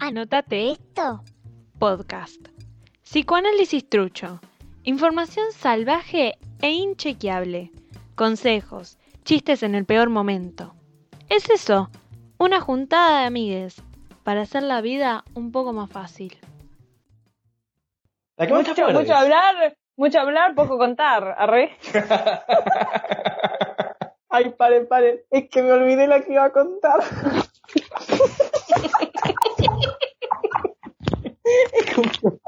Anótate esto. Podcast. Psicoanálisis trucho. Información salvaje e inchequeable. Consejos. Chistes en el peor momento. Es eso. Una juntada de amigues. Para hacer la vida un poco más fácil. La que más Mucho, acuerdes. mucho hablar, mucho hablar, poco contar. Arre. Ay, pare, pare. Es que me olvidé la que iba a contar. escupió,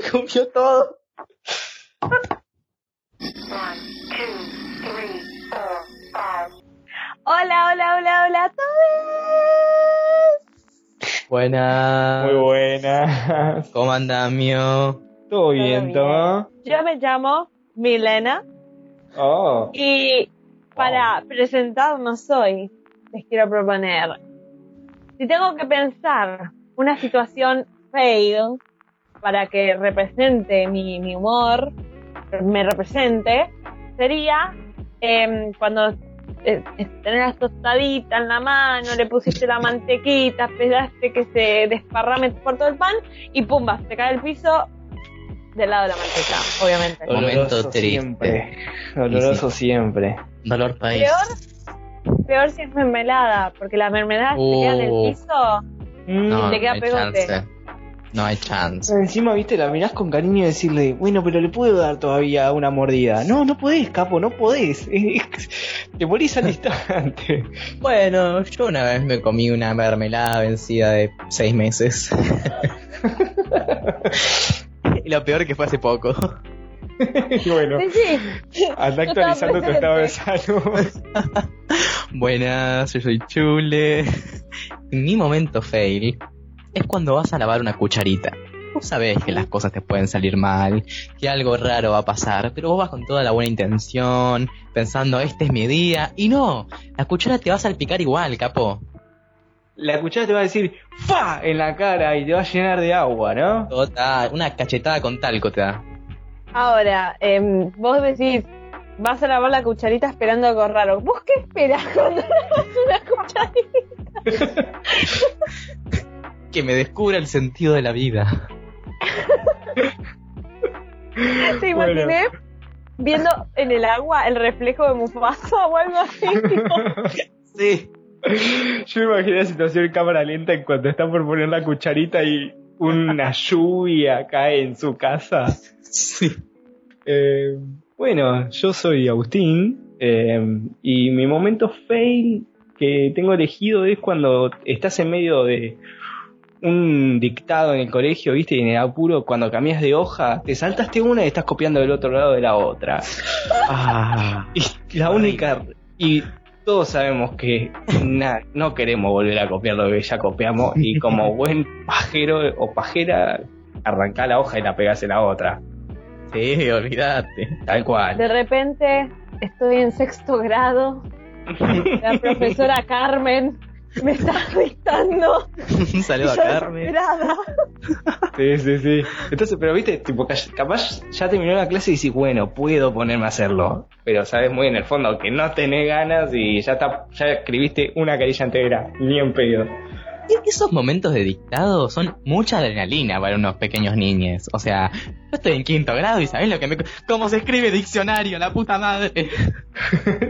escupió todo. Hola, hola, hola, hola todos. Buenas. Muy buenas. ¿Cómo anda, mío? Todo bien. Toma. Yo me llamo Milena Oh. y para presentarnos hoy les quiero proponer, si tengo que pensar una situación fail para que represente mi, mi humor, me represente, sería em, cuando eh, tenés las tostaditas en la mano, le pusiste la mantequita, esperaste que se desparrame por todo el pan y pumba, te cae el piso del lado de la manteca, obviamente. Momento Doloroso triste. siempre. Doloroso siempre. Dolor país. Peor, peor si es mermelada, porque la mermelada se queda en el Uh. piso. No, te queda no pegote. chance. No hay chance. Pero encima, viste, la mirás con cariño y decirle, bueno, pero le puedo dar todavía una mordida. No, no podés, capo, no podés. Te morís al instante. Bueno, yo una vez me comí una mermelada vencida de seis meses. y lo peor que fue hace poco. y bueno, Sí, anda actualizando tu estado de salud. Buenas, yo soy Chule. Mi momento fail es cuando vas a lavar una cucharita. Vos sabés que las cosas te pueden salir mal, que algo raro va a pasar, pero vos vas con toda la buena intención, pensando, este es mi día, y no, la cuchara te va a salpicar igual, capo. La cuchara te va a decir, ¡fa! en la cara y te va a llenar de agua, ¿no? Total, una cachetada con talco te da. Ahora, em, vos decís, vas a lavar la cucharita esperando algo raro. ¿Vos qué esperas cuando lavas una cucharita? Que me descubra el sentido de la vida. Te Bueno. imaginé viendo en el agua el reflejo de Mufasa o algo así. Sí. Yo me imaginé la situación en cámara lenta en cuanto está por poner la cucharita y una lluvia cae en su casa. Sí. Eh, bueno, yo soy Agustín eh, y mi momento fail que tengo elegido es cuando estás en medio de un dictado en el colegio, viste, y en el apuro, cuando cambias de hoja, te saltaste una y estás copiando del otro lado de la otra. Ah. Y la única, y todos sabemos que na- no queremos volver a copiar lo que ya copiamos, y como buen pajero o pajera, arrancá la hoja y la pegás en la otra. Sí, olvídate. Tal cual. De repente estoy en sexto grado. La profesora Carmen me está dictando. Un saludo a Carmen. Sí, sí, sí. Entonces, pero viste, tipo, ca- capaz ya terminó la clase y decís, bueno, puedo ponerme a hacerlo. Pero sabes muy en el fondo que no tenés ganas y ya está, ya escribiste una carilla entera, ni en pedo. Y esos momentos de dictado son mucha adrenalina para unos pequeños niños. O sea, yo estoy en quinto grado y sabés lo que me... ¿Cómo se escribe diccionario? La puta madre.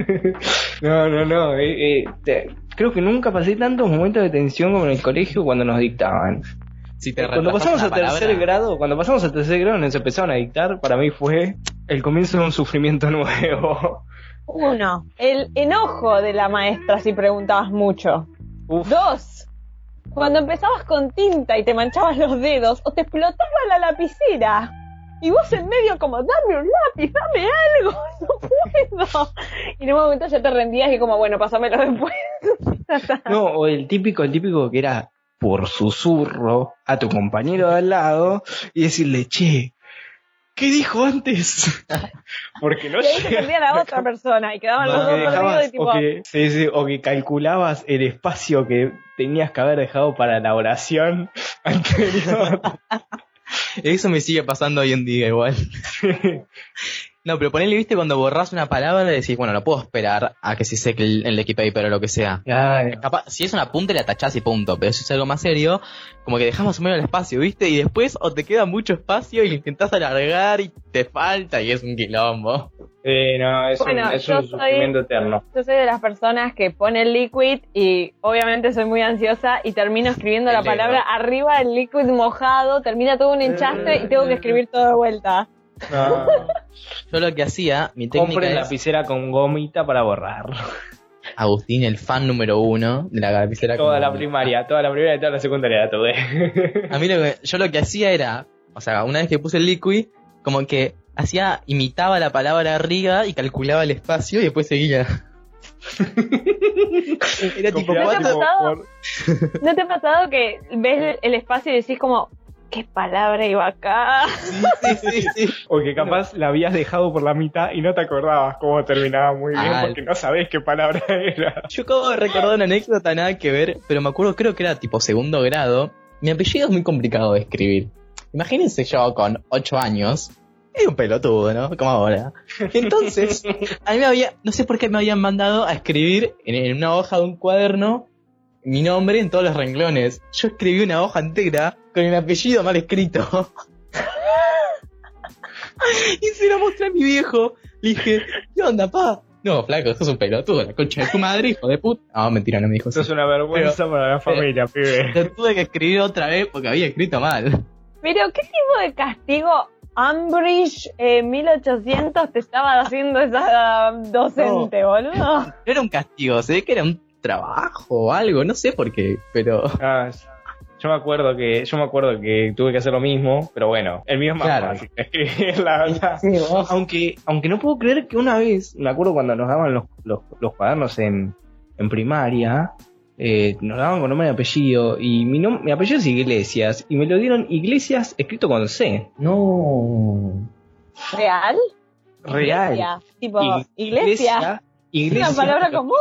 no, no, no. eh, eh, te- creo que nunca pasé tantos momentos de tensión como en el colegio cuando nos dictaban. Si te Cuando pasamos a tercer grado, cuando pasamos a tercer grado nos empezaron a dictar, para mí fue el comienzo de un sufrimiento nuevo. Uno, el enojo de la maestra si preguntabas mucho. Uf. Dos, cuando empezabas con tinta y te manchabas los dedos o te explotaba la lapicera. Y vos en medio como, dame un lápiz, dame algo, no puedo. Y en un momento ya te rendías y como, bueno, pásamelo después. No, o el típico, el típico que era por susurro a tu compañero de al lado y decirle, che, ¿qué dijo antes? Porque no Y se perdía la otra persona y quedaban los dos dejabas- y tipo, o, que, sí, sí, o que calculabas el espacio que tenías que haber dejado para la oración anterior. Eso me sigue pasando hoy en día igual. No, pero ponele, viste, cuando borras una palabra y decís, bueno, no puedo esperar a que se seque el, el o lo que sea. Ay, Capaz, si es una punta, la tachás y punto. Pero si es algo más serio, como que dejamos más o menos el espacio, ¿viste? Y después o te queda mucho espacio y lo intentás alargar y te falta y es un quilombo. eh, no, es Bueno, un, es yo un soy- sufrimiento eterno. Yo soy de las personas que pone el liquid y obviamente soy muy ansiosa y termino escribiendo la palabra arriba del liquid mojado, termina todo un enchastre y tengo que escribir todo de vuelta. No. Yo lo que hacía, mi técnica Compren es, lapicera con gomita para borrar. Agustín, el fan número uno de la lapicera. Toda con- la primaria, toda la primaria y toda la secundaria la tuve. A mí lo que, yo lo que hacía era, o sea, una vez que puse el liquid, como que hacía, imitaba la palabra arriba y calculaba el espacio y después seguía. Era tipo Copiaba ¿cuánto- tipo pasado? por- ¿No te ha pasado que ves el espacio y decís como, qué palabra iba acá? Sí, sí, sí, sí. O que capaz la habías dejado por la mitad y no te acordabas cómo terminaba muy bien Ah, porque no sabés qué palabra era. Yo acabo de recordar una anécdota nada que ver, pero me acuerdo, creo que era tipo segundo grado. Mi apellido es muy complicado de escribir. Imagínense yo con 8 años. Era un pelotudo, ¿no? Como ahora. Entonces, a mí me había, no sé por qué me habían mandado a escribir en, en una hoja de un cuaderno mi nombre en todos los renglones. Yo escribí una hoja entera con el apellido mal escrito. y se lo mostré a mi viejo. Le dije, ¿qué onda, pa? No, flaco, sos un pelotudo, la concha de tu madre, hijo de puta. No, mentira, no me dijo Eso eso. es una vergüenza para la familia, pibe. Lo tuve que escribir otra vez porque había escrito mal. Pero, ¿qué tipo de castigo Ambridge eh, 1800 te estaba haciendo esa docente, boludo? No era un castigo, se ve que era un trabajo o algo, no sé por qué, pero... Ah, yo me acuerdo que yo me acuerdo que tuve que hacer lo mismo, pero bueno, el mío es más Claro. fácil de escribir, la verdad. Aunque, aunque no puedo creer que una vez, me acuerdo cuando nos daban los, los, los cuadernos en, en primaria, eh, nos daban con nombre y apellido, y mi, nom- mi apellido es Iglesias, y me lo dieron Iglesias escrito con C. No... ¿Real? Real. Iglesia. Tipo, iglesia. Es Iglesia. una palabra común.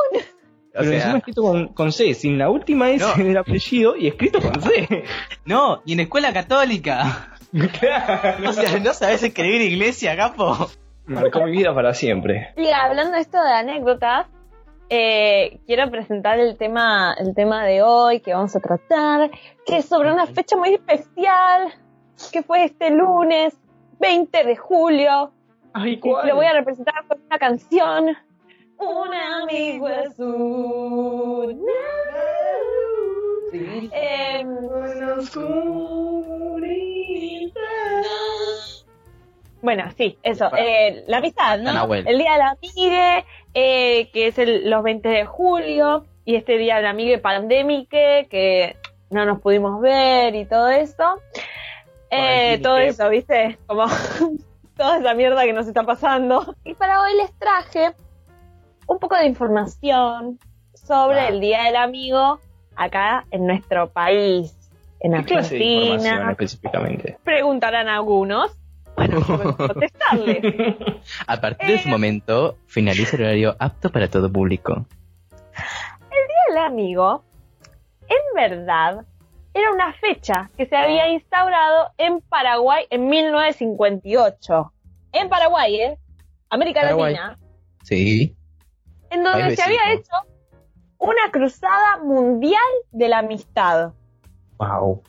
O Pero sea, encima escrito con, con C, sin la última S No. en el apellido y escrito con C. no, y en escuela católica. Claro. O sea, no sabes escribir iglesia, capo. Marcó mi vida para siempre. Y hablando de esto de anécdotas, eh, quiero presentar el tema, el tema de hoy que vamos a tratar, que es sobre una fecha muy especial, que fue este lunes 20 de julio. Ay, Y lo voy a representar con una canción. Un amigo es un... Em, Bueno, sí, eso. Eh, la amistad, ¿no? El Día de la Amigue, eh, que es el, los 20 de julio, y este Día de la Amigue pandémique, que no nos pudimos ver y todo eso. Eh, todo eso, ¿viste? Como toda esa mierda que nos está pasando. Y para hoy les traje un poco de información sobre Ah. el Día del Amigo acá en nuestro país, en ¿Qué clase de información Argentina. específicamente? Preguntarán algunos. Bueno, contestarles. A partir de ese momento, finaliza el horario apto para todo público. el amigo, en verdad, era una fecha que se había instaurado en Paraguay en 1958. En Paraguay, ¿eh? América Paraguay. Latina. Sí. En donde se había hecho una cruzada mundial de la amistad. Wow.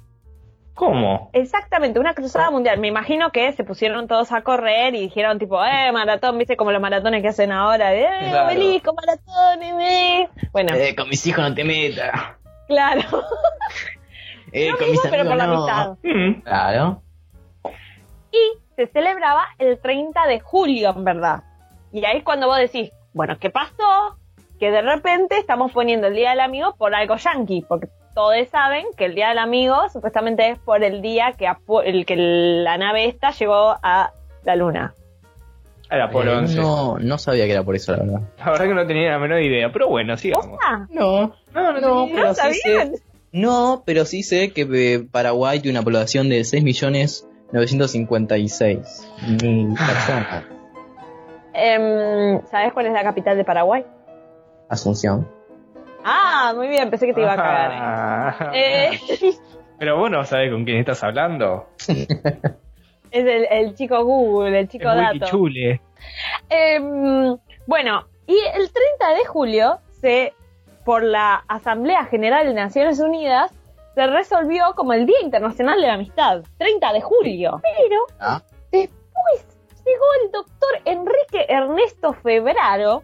¿Cómo? Exactamente, una cruzada mundial. Me imagino que se pusieron todos a correr y dijeron tipo, eh, maratón, viste como los maratones que hacen ahora, de, eh, Claro. obelisco, maratón, eh. Bueno, Eh, con mis hijos no te metas. claro. Eh, Lo con mismo, mis pero por la no. amistad. Mm. Claro. y se celebraba el 30 de julio, en verdad. Y ahí es cuando vos decís, bueno, ¿qué pasó? Que de repente estamos poniendo el Día del Amigo por algo yankee, porque todos saben que el Día del Amigo supuestamente es por el día que, el que la nave esta llegó a la luna. Era por Eh, 11. no, no sabía que era por eso, la verdad. La verdad que no tenía la menor idea, pero bueno, sigamos. Ah, No, No, no, ¿No pero sí sabían? sé. No, pero sí sé que eh, Paraguay tiene una población de 6.956.000 personas. Em, ¿Sabes cuál es la capital de Paraguay? Asunción. Ah, muy bien, pensé que te iba a cagar. Ah. Eh, Pero vos no sabés con quién estás hablando. Es el, el chico Google, el chico Es dato. Wikichule. Em, bueno, y el 30 de julio, se, por la Asamblea General de Naciones Unidas, se resolvió como el Día Internacional de la Amistad. 30 de julio. Pero Ah. después llegó el doctor Enrique Ernesto Febraro,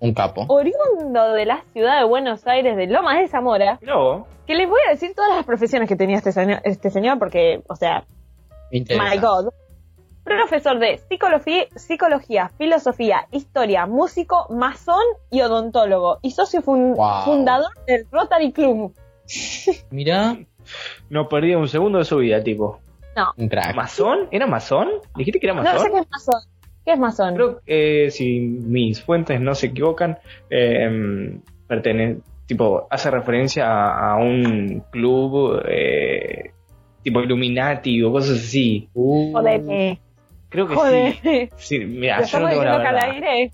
Un capo. oriundo de la ciudad de Buenos Aires, de Lomas de Zamora, No, que les voy a decir todas las profesiones que tenía este señor, este señor porque, o sea. My God. Profesor de psicología, psicología, filosofía, historia, músico, masón y odontólogo. Y socio fun- Wow. fundador del Rotary Club. Mirá, no perdía un segundo de su vida, tipo. Un crack. ¿Masón? ¿Era masón? ¿Dijiste que era No masón? sé qué es masón. ¿Qué es masón? Creo que eh, si mis fuentes no se equivocan, eh, pertene- tipo, hace referencia a, a un club eh, tipo Illuminati o cosas así. Uh, Joder. Creo que Joder. sí. Sí, mira, ¿Lo yo no estamos tengo la que aire?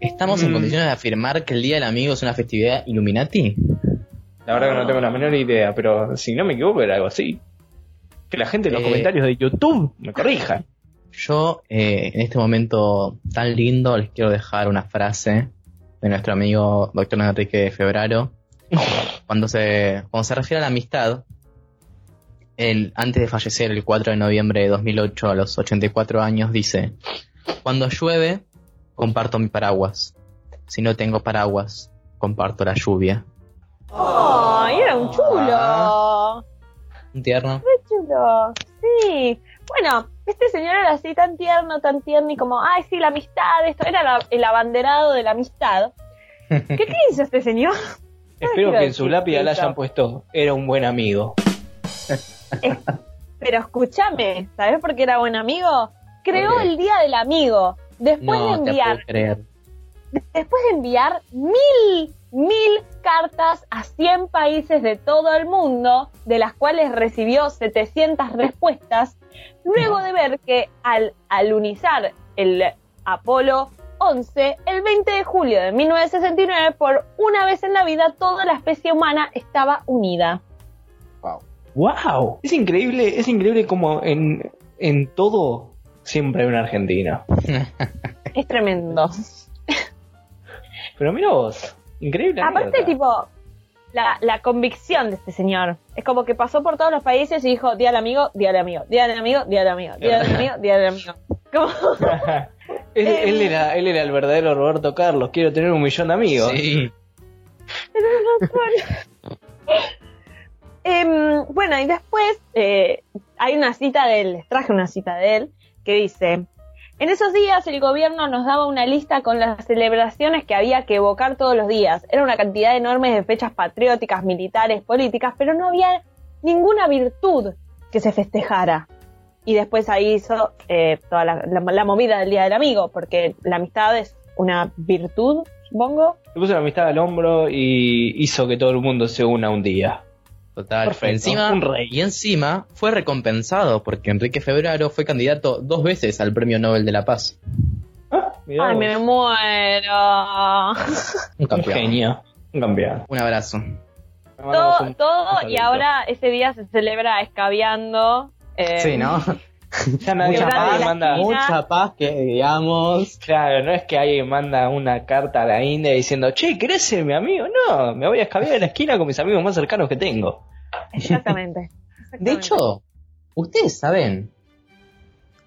¿Estamos en Mm. condiciones de afirmar que el Día del Amigo es una festividad Illuminati? La verdad que no tengo la menor idea, pero si no me equivoco era algo así. Que la gente en los Eh. comentarios de YouTube me corrija. Yo, eh, en este momento tan lindo, les quiero dejar una frase de nuestro amigo doctor Enrique Febraro. Cuando se, cuando se refiere a la amistad, él, antes de fallecer el 4 de noviembre de 2008, a los 84 años, dice: Cuando llueve, comparto mi paraguas. Si no tengo paraguas, comparto la lluvia. ¡Ay, era un chulo! Ah. Un tierno. Sí. Bueno, este señor era así tan tierno, tan tierno y como, ay, sí, la amistad, esto. Era la- el abanderado de la amistad. ¿Qué, hizo este señor? Espero que en su lápida le hayan puesto, era un buen amigo. Pero escúchame, ¿sabes por qué era buen amigo? Creó el Día del Amigo. Después de No te enviar, puedo creer. Después de enviar mil, mil cartas a 100 países de todo el mundo, de las cuales recibió 700 respuestas, luego de ver que al alunizar el Apolo 11, el 20 de julio de 1969, por una vez en la vida, toda la especie humana estaba unida. ¡Wow! Es increíble, es increíble como en, en todo siempre hay un argentino. Es tremendo. Pero mira vos, increíble. Aparte, anécdota. tipo, la, la convicción de este señor. Es como que pasó por todos los países y dijo, día del amigo, día del amigo, día del amigo, día del amigo, día del amigo, día del amigo. Como, él, Eh, él era, él era el verdadero Roberto Carlos. Quiero tener un millón de amigos. Sí. Em, bueno, y después eh, hay una cita de él, les traje una cita de él, que dice, en esos días el gobierno nos daba una lista con las celebraciones que había que evocar todos los días. Era una cantidad enorme de fechas patrióticas, militares, políticas, pero no había ninguna virtud que se festejara. Y después ahí hizo eh, toda la, movida del Día del Amigo, porque la amistad es una virtud, supongo. Le puso la amistad al hombro y hizo que todo el mundo se una un día. Total. Perfecto, Encima, un rey. Y encima fue recompensado porque Enrique Febraro fue candidato dos veces al Premio Nobel de la Paz. Ah, Ay, me muero. Un Un campeón. genio. Un campeón. Un abrazo. Todo, un- todo un y ahora ese día se celebra escabeando. eh, Sí, ¿no? Ya nadie Mucha paz. manda. Mucha paz que digamos. Claro, no es que alguien manda una carta a la India diciendo, che, ¿querés ser mi amigo? No, me voy a escabear en la esquina con mis amigos más cercanos que tengo. Exactamente. De hecho, ¿ustedes saben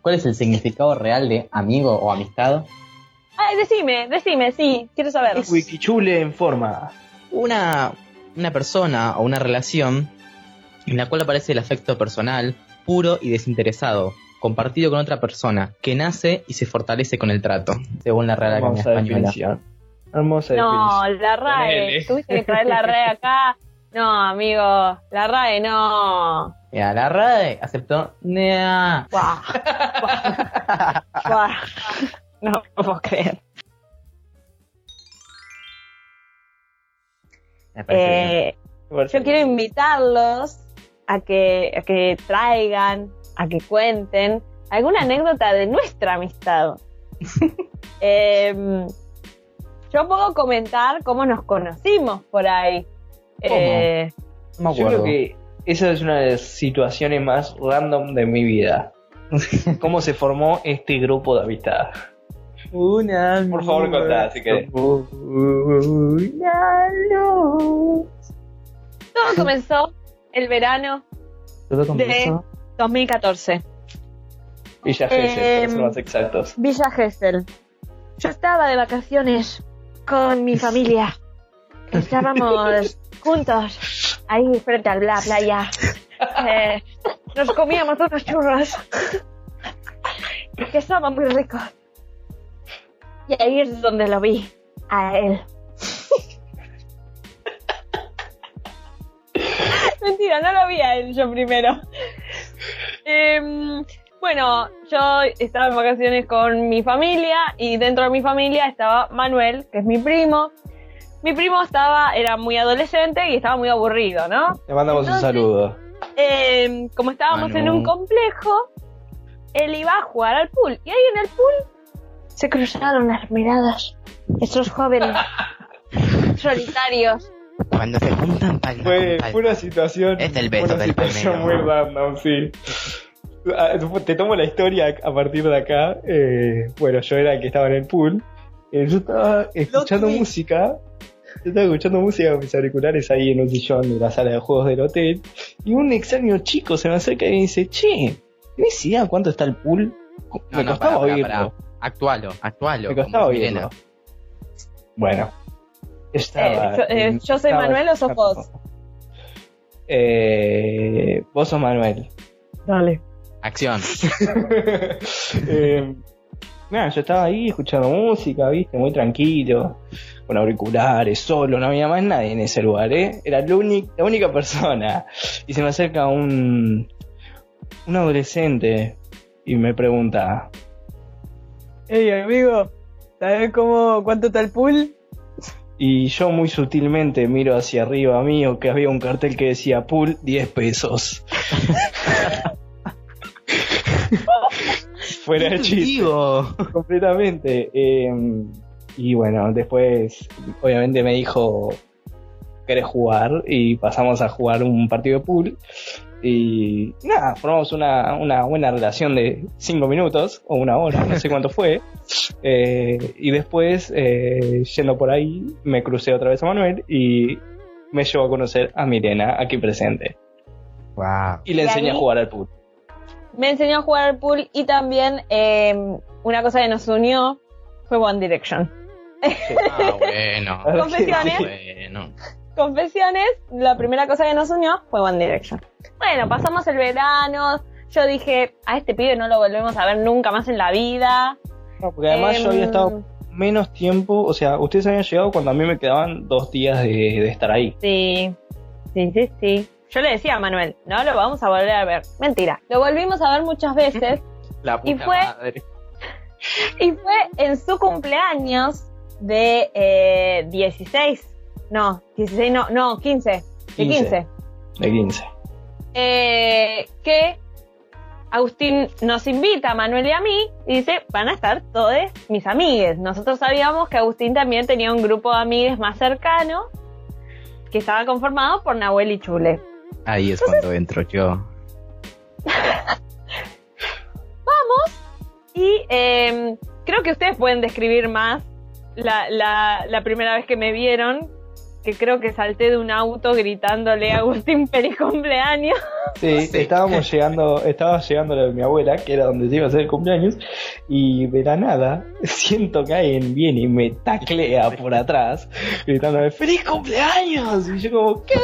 cuál es el significado real de amigo o amistad? Ay, decime, decime, sí, quiero saber. Wikichule en forma. Una, una persona o una relación en la cual aparece el afecto personal, puro y desinteresado, compartido con otra persona, que nace y se fortalece con el trato, según la Real Academia Hermosa Española. definición. Hermosa No, la RAE. Tuviste que traer la RAE acá. No, amigo, la RAE no. Mira, la RAE aceptó. Buah. Buah. Buah. No, no puedo creer. Eh, yo quiero invitarlos a que, a que traigan, a que cuenten alguna anécdota de nuestra amistad. Em, yo puedo comentar cómo nos conocimos por ahí. ¿Cómo? Eh, No me Yo acuerdo. creo que esa es una de las situaciones más random de mi vida. cómo se formó este grupo de amistad. Una Por favor, contá, si querés. Una luz. Todo comenzó el verano comenzó. 2014. Villa Gesell, para ser más exactos. Villa Gesell. Yo estaba de vacaciones con mi familia. Estábamos juntos ahí frente a la playa. Eh, nos comíamos unos churros que estaban muy ricos. Y ahí es donde lo vi a él. Mentira, no lo vi a él yo primero. Em, bueno, yo estaba en vacaciones con mi familia y dentro de mi familia estaba Manuel, que es mi primo. Mi primo estaba, era muy adolescente y estaba muy aburrido, ¿no? Le mandamos un saludo. Eh, como estábamos Manu. en un complejo, él iba a jugar al pool. Y ahí en el pool se cruzaron las miradas. Estos jóvenes solitarios. Cuando se juntan palma Fue, con palma. fue una situación. Es el fue beso una del situación palmero. muy random, sí. Ah, Te tomo la historia a partir de acá. Eh, bueno, yo era el que estaba en el pool. Eh, yo estaba escuchando música. Yo estaba escuchando música con mis auriculares ahí en un sillón de la sala de juegos del hotel. Y un extraño chico se me acerca y me dice: Che, ¿tienes idea cuánto está el pool? Me no, costaba pará, oírlo. Actualo, actualo. Me costaba oírlo. Bueno. Estaba, Eh, yo- eh, ¿yo soy estaba Manuel o sos vos? Eh, vos sos Manuel. Dale. Acción. eh, nada, yo estaba ahí escuchando música, viste, muy tranquilo, con auriculares, solo, no había más nadie en ese lugar, ¿eh? Era la, uni- la única persona. Y se me acerca un, un adolescente y me pregunta, Hey, amigo, ¿sabes cómo, cuánto está el pool? Y yo muy sutilmente miro hacia arriba mío que había un cartel que decía pool 10 pesos. Fuera de chiste. Completamente. eh, y bueno, después obviamente me dijo, ¿querés jugar? Y pasamos a jugar un partido de pool. Y nada, formamos una, una buena relación de cinco minutos o una hora, no sé cuánto fue. Eh, y después, eh, yendo por ahí, me crucé otra vez a Manuel y me llevó a conocer a Milena aquí presente. Wow. Y le ¿Y enseñé a jugar al pool. Me enseñó a jugar al pool y también eh, una cosa que nos unió fue One Direction. Ah, bueno. Confesiones. Bueno. Confesiones, la primera cosa que nos unió fue One Direction. Bueno, pasamos el verano. Yo dije, a este pibe no lo volvemos a ver nunca más en la vida. No, porque además yo había Em, estado menos tiempo, o sea, ustedes habían llegado cuando a mí me quedaban dos días de, de estar ahí. Sí, sí, sí, sí. Yo le decía a Manuel, no lo vamos a volver a ver. Mentira, lo volvimos a ver muchas veces La Y puta fue- madre. y fue en su cumpleaños de eh, 16. No, 16 no, no, 15. De 15. 15. De 15. eh, que Agustín nos invita a Manuel y a mí y dice, van a estar todos mis amigues. Nosotros sabíamos que Agustín también tenía un grupo de amigues más cercano que estaba conformado por Nahuel y Chule. Ahí es cuando entro yo. Y eh, creo que ustedes pueden describir más la, la, la primera vez que me vieron, que creo que salté de un auto gritándole a Agustín feliz cumpleaños. Sí, Sí. estábamos llegando, estaba llegando la de mi abuela, que era donde se iba a hacer el cumpleaños, y de la nada siento que alguien viene y me taclea por atrás, gritándome ¡Feliz cumpleaños! Y yo como, ¿qué?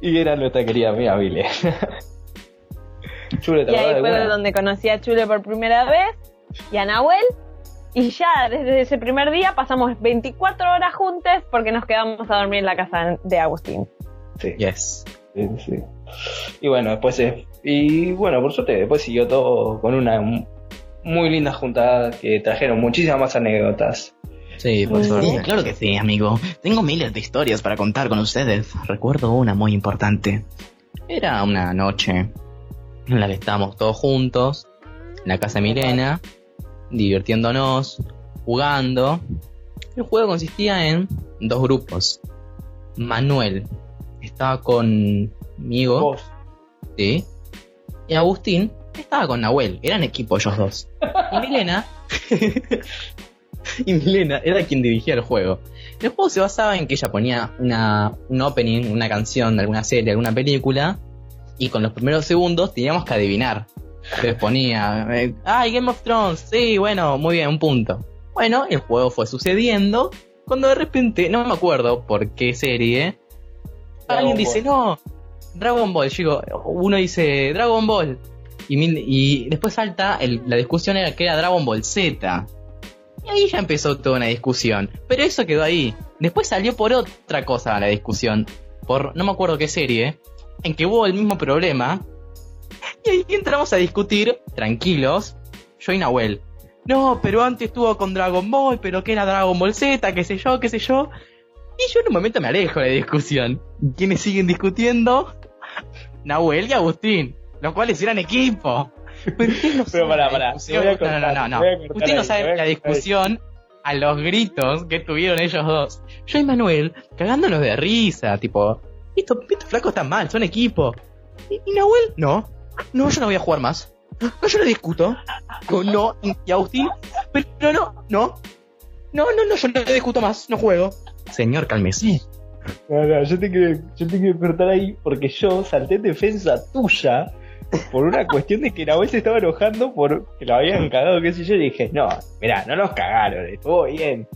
y era nuestra querida amiga Vile. Chule, ¿te Y ahí de fue alguna? donde conocí a Chule por primera vez y a Nahuel. Y ya desde ese primer día pasamos 24 horas juntos porque nos quedamos a dormir en la casa de Agustín. Sí. Yes. Sí, sí. Y bueno, después eh, y bueno, por suerte después siguió todo con una muy linda juntada que trajeron muchísimas más anécdotas. Sí, por Sí, suerte. Sí, claro que sí, amigo. Tengo miles de historias para contar con ustedes. Recuerdo una muy importante. Era una noche en la que estábamos todos juntos, en la casa de Milena, divirtiéndonos, jugando. El juego consistía en dos grupos. Manuel estaba conmigo. Vos, ¿sí? Y Agustín estaba con Nahuel, eran equipo ellos dos. Y Milena, y Milena era quien dirigía el juego. El juego se basaba en que ella ponía una, un opening, una canción de alguna serie, alguna película, y con los primeros segundos teníamos que adivinar. Entonces ponía, eh, ¡ay, Game of Thrones! Sí, bueno, muy bien, un punto. Bueno, el juego fue sucediendo, cuando de repente, no me acuerdo por qué serie, alguien dice, no, Dragon Ball. Digo, uno dice Dragon Ball. Y, mil- y después salta, el- la discusión era que era Dragon Ball Z. Y ahí ya empezó toda una discusión. Pero eso quedó ahí. Después salió por otra cosa la discusión. Por no me acuerdo qué serie. En que hubo el mismo problema. Y ahí entramos a discutir, tranquilos, yo y Nahuel. No, pero antes estuvo con Dragon Ball, pero que era Dragon Ball Z, qué sé yo, qué sé yo. Y yo en un momento me alejo de la discusión. ¿Quiénes siguen discutiendo? Nahuel y Agustín, los cuales eran equipo. Pero no Pero pará, pará, a No, no, no, no. Usted no sabe la discusión a los gritos que tuvieron ellos dos. Yo y Manuel cagándonos de risa, tipo, estos, estos flacos están mal, son equipo. Y, y Nahuel, no, no, yo no voy a jugar más. No, yo no discuto. Digo, no, y Agustín, pero no, no. No, no, no, yo no discuto más, no juego. Señor, cálmese. No, no, yo te quiero, yo te quiero cortar ahí porque yo salté en defensa tuya por una cuestión de que Nahuel se estaba enojando por que lo habían cagado, qué sé yo, y dije, no, mirá, no nos cagaron, estuvo bien.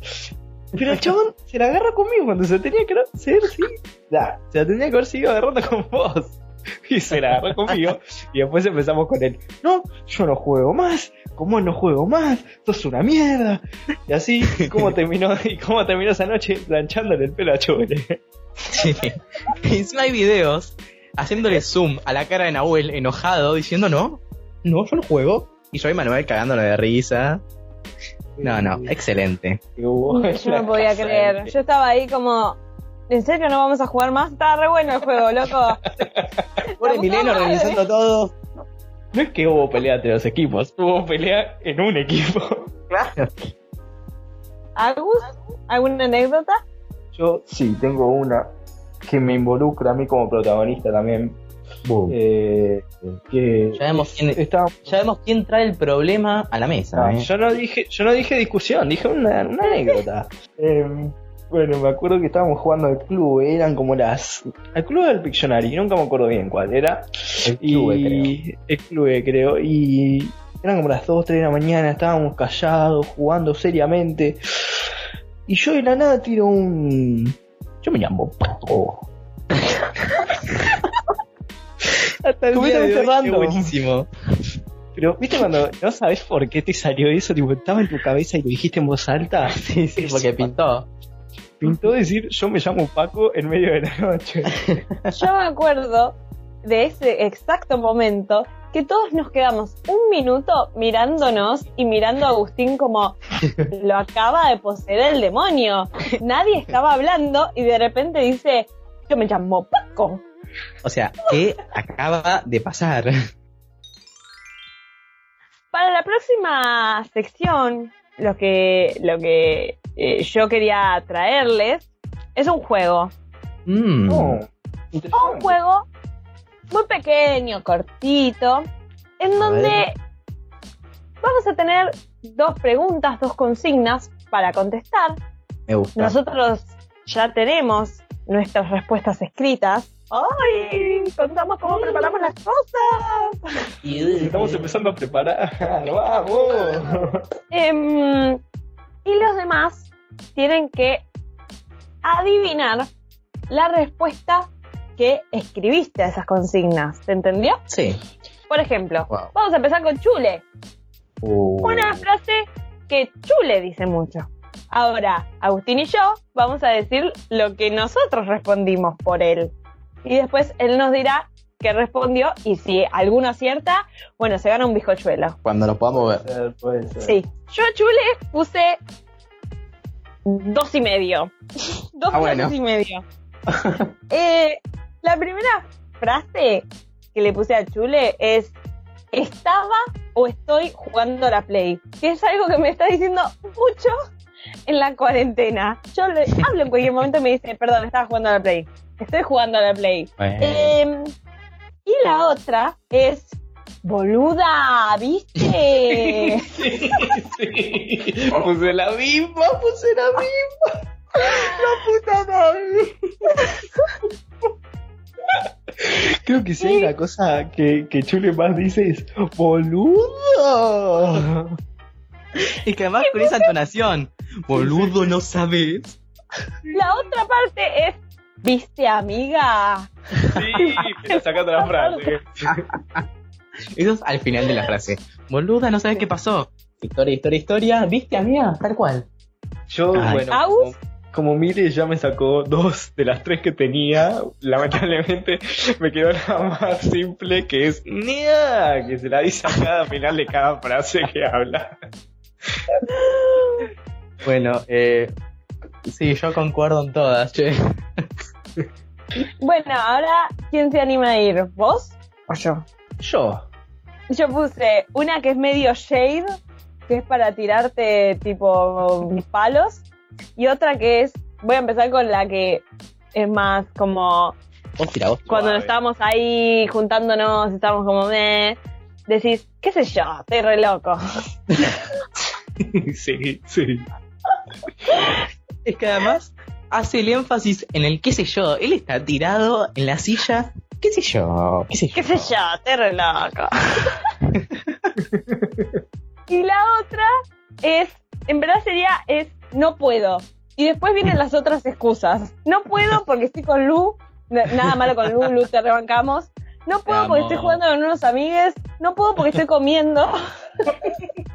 Pero el chabón se la agarra conmigo cuando se tenía que hacer, sí. Nah, se la tenía que haber seguido agarrando con vos. Y se la agarró conmigo. Y después empezamos con él. No, yo no juego más. ¿Cómo no juego más? Sos una mierda. Y así, ¿cómo terminó, y cómo terminó esa noche? Planchándole el pelo a Chole. Sí. Encima hay videos haciéndole zoom a la cara de Nahuel enojado diciendo no, no, yo no juego. Y yo y Manuel cagándolo de risa. No, no, excelente. Yo no podía creer. Yo estaba ahí como, ¿en serio no vamos a jugar más? Está re bueno el juego, loco. Pobre madre. organizando todo. No es que hubo pelea entre los equipos, hubo pelea en un equipo. Claro. ¿Agus? ¿Alguna anécdota? Yo sí, tengo una que me involucra a mí como protagonista también. Eh, que Ya vemos quién- estaba- Ya vemos quién trae el problema a la mesa. Ah, ¿eh? yo no dije, yo no dije discusión, dije una, una anécdota. Eh, bueno, me acuerdo que estábamos jugando al club, eran como las. Al club del Pictionary, nunca me acuerdo bien cuál era. El club, y, El club, creo. Y eran como las 2, 3 de la mañana, estábamos callados, jugando seriamente. Y yo de la nada tiro un. Yo me llamo Paco. Hasta el día de hoy, qué buenísimo. Pero, ¿viste cuando no sabes por qué te salió eso? Tipo, estaba en tu cabeza y lo dijiste en voz alta. Sí, sí, porque pintó. Pintó decir, yo me llamo Paco en medio de la noche. Yo me acuerdo de ese exacto momento que todos nos quedamos un minuto mirándonos y mirando a Agustín como lo acaba de poseer el demonio. Nadie estaba hablando y de repente dice, yo me llamo Paco. O sea, ¿qué acaba de pasar? Para la próxima sección, lo que, lo que eh, yo quería traerles es un juego. Mm. Oh, Un juego muy pequeño, cortito, en A donde ver. vamos a tener dos preguntas, dos consignas para contestar. Me gusta. Nosotros ya tenemos nuestras respuestas escritas. ¡Ay! Contamos cómo preparamos las cosas. Estamos empezando a preparar. ¡Vamos! Em, y los demás tienen que adivinar la respuesta que escribiste a esas consignas. ¿Se entendió? Sí. Por ejemplo, Wow. vamos a empezar con Chule. Uh, Una frase que Chule dice mucho. Ahora, Agustín y yo vamos a decir lo que nosotros respondimos por él. Y después él nos dirá qué respondió y si alguno acierta, bueno, se gana un bizcochuelo. Cuando lo podamos ver. Puede ser, puede ser. Sí. Yo a Chule puse dos y medio. Dos Ah, bueno. platos y medio. Eh, la primera frase que le puse a Chule es estaba o estoy jugando a la Play, que es algo que me está diciendo mucho en la cuarentena. Yo le hablo en cualquier momento y me dice, perdón, estaba jugando a la Play. Estoy jugando a la Play. Bueno. Eh, y la otra es boluda, ¿viste? Sí, sí. Puse la misma, puse la misma. La puta madre. Creo que si hay una cosa que, que Chule más dice es boludo. Y que además con esa entonación, boludo, no sabes. La otra parte es, ¿viste, amiga? Sí, pero sacando la frase. Eso es al final de la frase. Boluda, no sabes qué pasó. Historia, historia, historia. ¿Viste, amiga? Tal cual. Yo, Ay. bueno, Aus. como, como Mire ya me sacó dos de las tres que tenía, lamentablemente me quedó la más simple que es Nia, que se la dice a cada final de cada frase que habla. Bueno, eh, sí, yo concuerdo en todas, che. Bueno, ahora, ¿quién se anima a ir? ¿Vos o yo? Yo. Yo puse una que es medio shade, que es para tirarte tipo palos, y otra que es, voy a empezar con la que es más como Vos tira, vos. cuando estábamos ahí juntándonos, estábamos como meh, decís, qué sé yo, estoy re loco. sí, sí. Es que además hace el énfasis en el qué sé yo. Él está tirado en la silla. ¿Qué sé yo? ¿Qué sé yo? qué sé yo, estoy re loco. y la otra es, en verdad sería, es no puedo. Y después vienen las otras excusas. No puedo porque estoy con Lu, nada malo con Lu, Lu te rebancamos. No puedo porque estoy jugando con unos amigues. No puedo porque estoy comiendo. no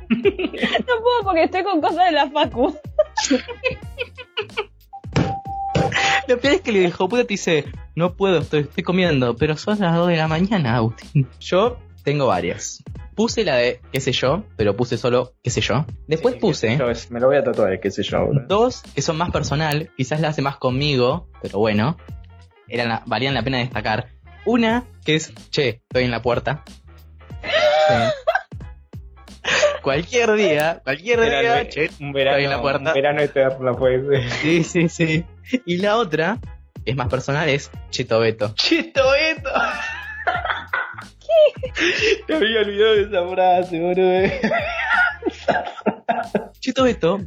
puedo porque estoy con cosas de la facu. Lo peor es que el hijo puta te dice, no puedo, estoy, estoy comiendo, pero son las 2 de la mañana, Agustín. Yo tengo varias. Puse la de qué sé yo, pero puse solo qué sé yo. Después Sí, puse yo, es- me lo voy a tatuar, qué sé yo. ahora. dos que son más personal, quizás la hace más conmigo, pero bueno, eran valían la pena destacar. Una que es, che, estoy en la puerta. Sí. cualquier día, cualquier día, che, un verano, estoy en la puerta. un verano eterno, pues. Sí, sí, sí. Y la otra, es más personal, es Cheto Beto. Chito esto. ¿Qué? Te había olvidado de esa frase, boludo. Cheto Beto,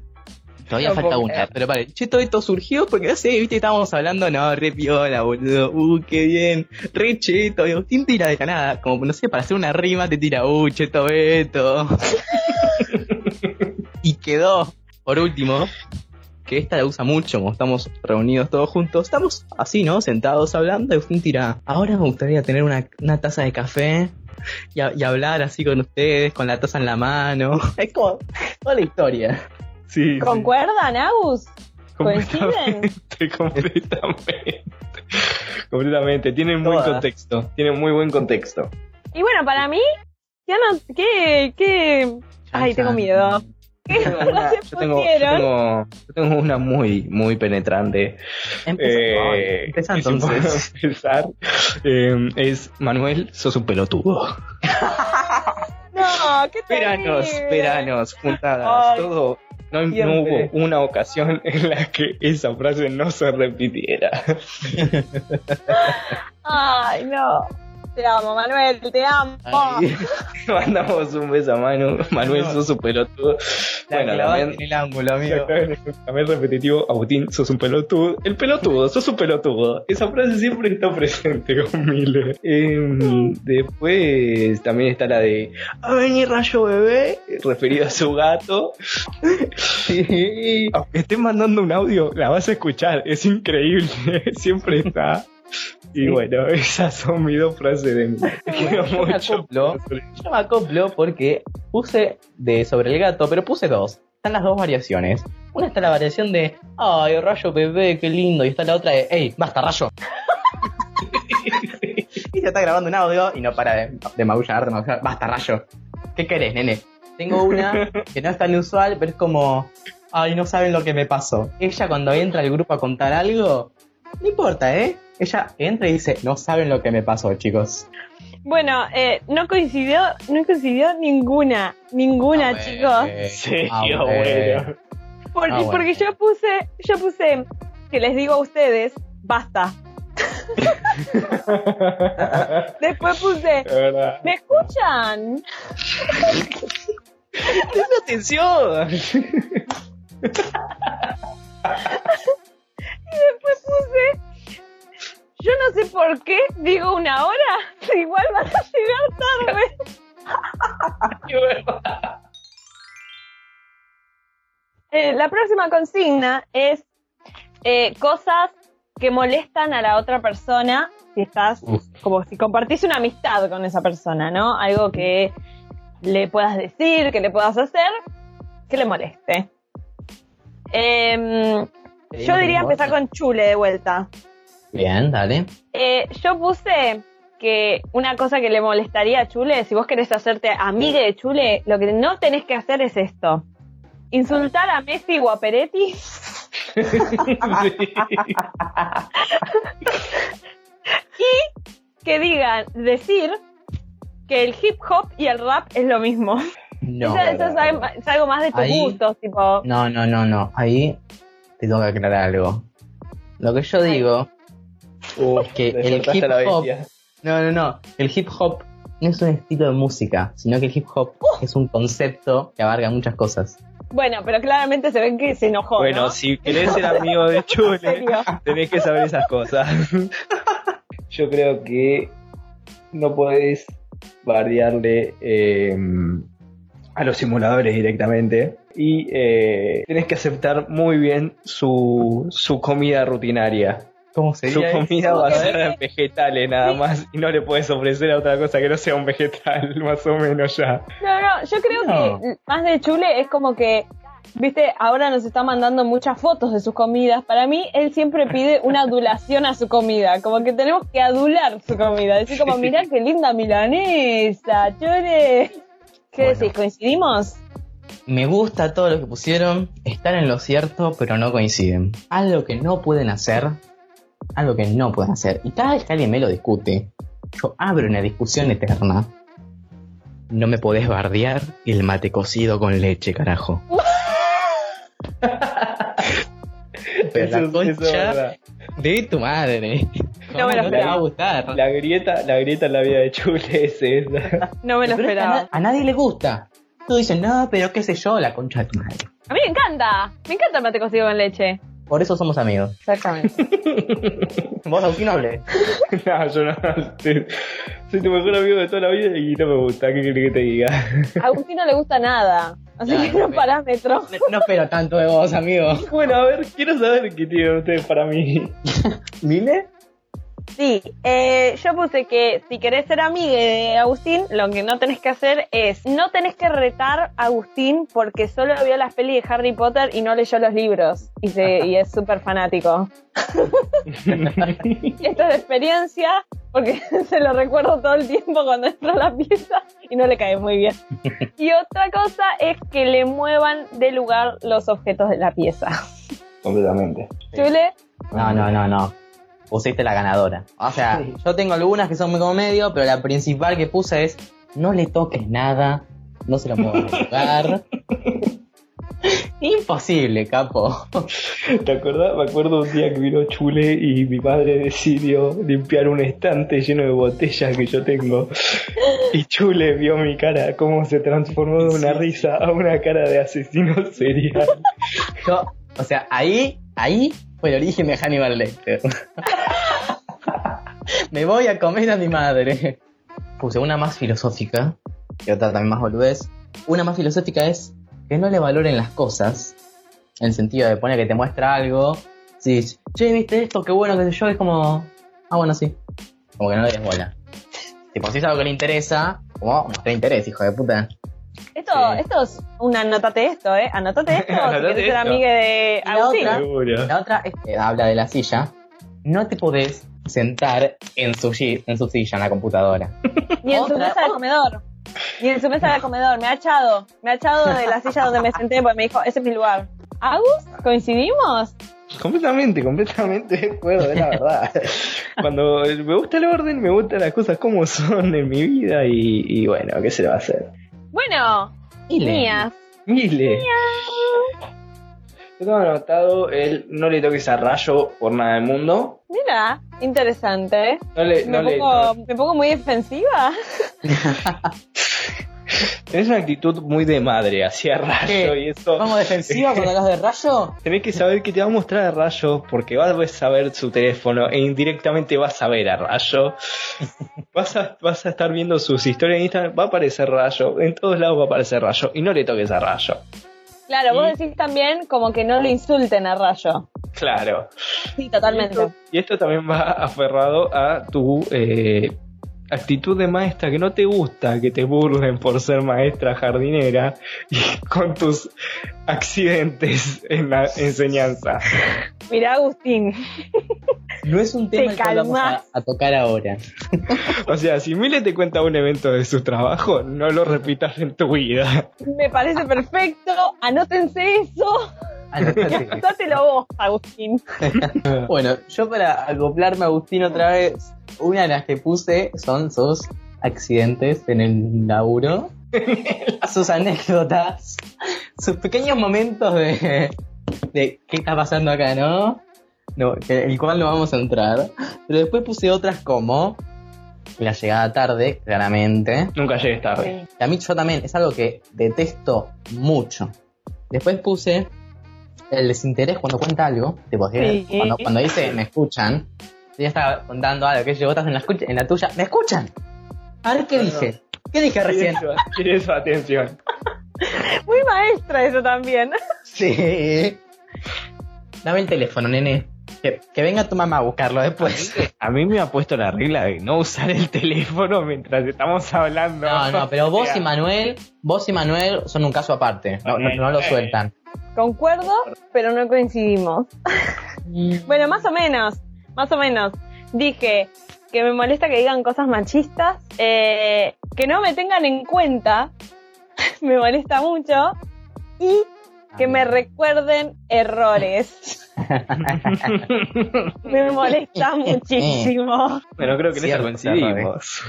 todavía No falta puedo una, pero vale, Cheto Beto surgió porque no sé, viste, estábamos hablando, no, re piola, boludo, uh, qué bien, re cheto, y Agustín tira de la nada, como no sé, para hacer una rima te tira, uh, Cheto Beto. y quedó, por último, que esta la usa mucho, como estamos reunidos todos juntos, estamos así, ¿no? Sentados hablando, y Agustín tira, ahora me gustaría tener una, una taza de café y, a- y hablar así con ustedes, con la taza en la mano. Es como toda la historia. Sí, sí. ¿Concuerdan, Agus? ¿Coinciden? Completamente, completamente. Completamente. Tienen buen contexto. Tienen muy buen contexto. Y bueno, para mí, ya no, ¿qué, qué? Ay, tengo miedo. ¿Qué Yo tengo, una, yo, tengo, yo, pusieron? tengo, yo tengo una muy, muy penetrante. Eh, Empieza puedo entonces. empezar, eh, es Manuel, sos un pelotudo. No, qué Veranos, veranos, juntadas, Ay, todo. No, no hubo una ocasión en la que esa frase no se repitiera. Ay, no. Te amo, Manuel, te amo. Ay, Mandamos un beso a Manu. Manuel, No. sos un pelotudo. la Bueno, también, en el ángulo, amigo. también repetitivo, Agustín, sos un pelotudo. El pelotudo, sos un pelotudo. Esa frase siempre está presente con Miller. Em, después también está la de A venir rayo bebé, referido a su gato. Sí. Aunque estés mandando un audio, la vas a escuchar. Es increíble. Siempre está. Y bueno, esas son mis dos frases de mí. Yo me acoplo. Yo me acoplo porque puse de sobre el gato, pero puse dos. Están las dos variaciones. Una está la variación de, ay, rayo bebé, qué lindo. Y está la otra de, hey, basta, rayo. y se está grabando un audio y no para de, de maullar, de maullar. Basta, rayo. ¿Qué querés, nene? Tengo una que no es tan usual, pero es como, ay, no saben lo que me pasó. Ella cuando entra al grupo a contar algo, no importa, ¿eh? Ella entra y dice, no saben lo que me pasó, chicos. Bueno, eh, no coincidió, no coincidió ninguna, ninguna, Ah, chicos. ¿En serio? Ah, bueno. bueno. Porque, Ah, bueno. porque yo puse, yo puse que les digo a ustedes, basta. Después puse. ¿me escuchan? Presta atención. Y después puse, yo no sé por qué digo una hora, igual van a llegar tarde. Eh, la próxima consigna es eh, cosas que molestan a la otra persona si estás, Uf. como si compartís una amistad con esa persona, ¿no? Algo que le puedas decir, que le puedas hacer, que le moleste. Em, yo diría empezar con Chule de vuelta. Bien, dale. Eh, yo puse que una cosa que le molestaría a Chule, si vos querés hacerte amiga de Chule, lo que no tenés que hacer es esto. Insultar a Messi o a Peretti que digan, decir que el hip hop y el rap es lo mismo. No. eso eso es, algo, es algo más de tus Ahí- gustos, tipo. No, no, no, no. Ahí te tengo que aclarar algo. Lo que yo digo Uf, que el hip hop. No, no, no. El hip hop no es un estilo de música, sino que el hip hop es un concepto que abarca muchas cosas. Bueno, pero claramente se ven que se enojó. Bueno, ¿no? si querés ser amigo de Chule, tenés que saber esas cosas. Yo creo que no podés bardearle eh, a los simuladores directamente y eh, tenés que aceptar muy bien su, su comida rutinaria. ¿Cómo Su comida basada en vegetales nada más y no le puedes ofrecer a otra cosa que no sea un vegetal, más o menos ya. No, no, yo creo No. que más de Chule es como que, viste, ahora nos está mandando muchas fotos de sus comidas. Para mí, él siempre pide una adulación a su comida, como que tenemos que adular su comida. Decir como, mirá qué linda milanesa, Chule. ¿Qué Bueno. decís? ¿Coincidimos? Me gusta todo lo que pusieron, están en lo cierto, pero no coinciden. Algo que no pueden hacer, algo que no pueden hacer, y cada vez que alguien me lo discute, yo abro una discusión eterna. No me podés bardear el mate cocido con leche, carajo. Pero Eso- la concha de tu madre. No me lo ¿Cómo te va a gustar? La grieta, la grieta en la vida de Chule es esa. No me lo Pero es que a, esperaba. na- a nadie le gusta. Todos dicen, no, pero qué sé yo, la concha de tu madre. A mí me encanta. Me encanta el mate cocido con leche. Por eso somos amigos. Exactamente. Vos, Agustín, no hables. No, yo no. Soy, soy tu mejor amigo de toda la vida y no me gusta. ¿Qué querés que te diga? A Agustín no le gusta nada. Así que no ok. parámetro. No espero tanto de vos, amigo. Bueno, a ver, quiero saber qué tienen ustedes para mí. ¿Dile? Sí, eh, yo puse que si querés ser amiga de Agustín, lo que no tenés que hacer es, no tenés que retar a Agustín porque solo vio las pelis de Harry Potter y no leyó los libros y, se, y es súper fanático. Esto es de experiencia porque se lo recuerdo todo el tiempo cuando entró a la pieza y no le cae muy bien. Y otra cosa es que le muevan de lugar los objetos de la pieza. Completamente. Chule, No, no, no, no. Pusiste la ganadora. O sea, yo tengo algunas que son muy como medio, pero la principal que puse es no le toques nada, no se lo del lugar. Imposible, capo. ¿Te acordás? Me acuerdo un día que vino Chule y mi padre decidió limpiar un estante lleno de botellas que yo tengo. Y Chule vio mi cara, cómo se transformó de una Sí, risa a una cara de asesino serial. Yo, o sea, ahí, ahí fue el origen de Hannibal Lecter. Me voy a comer a mi madre. Puse una más filosófica, y otra también más boludez. Una más filosófica es que no le valoren las cosas, en el sentido de poner que te muestra algo. Si, che, viste esto, qué bueno, qué sé yo, es como, ah, bueno, sí. Como que no le des bola. Tipo, si es algo que le interesa, como mostrar interés, hijo de puta. Esto, Sí. esto es una anotate esto, ¿eh? Anotate esto si Anotate querés ser esto. amiga de la Agustín. otra-. La otra es que habla de la silla. No te podés sentar en su, en su silla en la computadora. Ni en su mesa de comedor. Ni en su mesa de comedor. Me ha echado. Me ha echado de la silla donde me senté porque me dijo, ese es mi lugar. ¿Agus? ¿Coincidimos? Completamente, completamente de acuerdo, es la verdad. Cuando me gusta el orden, me gustan las cosas como son en mi vida y, y bueno, ¿qué se le va a hacer? Bueno, Y le- mías. Mile. Yo tengo anotado el no le toques a rayo por nada del mundo. Mira, interesante. No le, me, le- pongo, me pongo muy defensiva. tenés una actitud muy de madre hacia rayo ¿Qué? y eso. ¿Vamos defensiva cuando hablas de rayo? Tenés que saber que te va a mostrar a Rayo porque vas a saber su teléfono e indirectamente vas a ver a Rayo. Vas a, vas a estar viendo sus historias en Instagram, va a aparecer Rayo, en todos lados va a aparecer Rayo y no le toques a Rayo. Claro, vos decís también como que no le insulten a Rayo. Claro. Sí, totalmente. Y esto, y esto también va aferrado a tu eh, actitud de maestra, que no te gusta que te burlen por ser maestra jardinera y con tus accidentes en la enseñanza. Mirá, Agustín. No es un tema Te cual vamos a, a tocar ahora. O sea, si Mile te cuenta un evento de su trabajo, no lo repitas en tu vida. Me parece perfecto. Anótense eso. Anótatelo vos, Agustín. bueno, yo para acoplarme a Agustín otra vez, una de las que puse son sus accidentes en el laburo, sus anécdotas, sus pequeños momentos de, de qué está pasando acá, ¿no? No, el cual no vamos a entrar. Pero después puse otras como la llegada tarde, claramente. Nunca llegues tarde. Sí. A mí yo también, es algo que detesto mucho. Después puse el desinterés cuando cuenta algo. Tipo, Sí. cuando, cuando dice me escuchan, ella está contando algo que yo, vos estás en la, escucha, en la tuya, ¿me escuchan? A ver qué dije. ¿Qué dije recién? Quiere su atención. Muy maestra eso también. Sí. Dame el teléfono, nene. Que, que venga tu mamá a buscarlo después. A mí me ha puesto la regla de no usar el teléfono mientras estamos hablando. No, no, pero vos y Manuel, vos y Manuel son un caso aparte. No, no, no lo sueltan. Concuerdo, pero no coincidimos. Bueno, más o menos, más o menos. Dije que me molesta que digan cosas machistas, eh, que no me tengan en cuenta, me molesta mucho, y que me recuerden errores. Me molesta muchísimo. Bueno, creo que en eso coincidimos.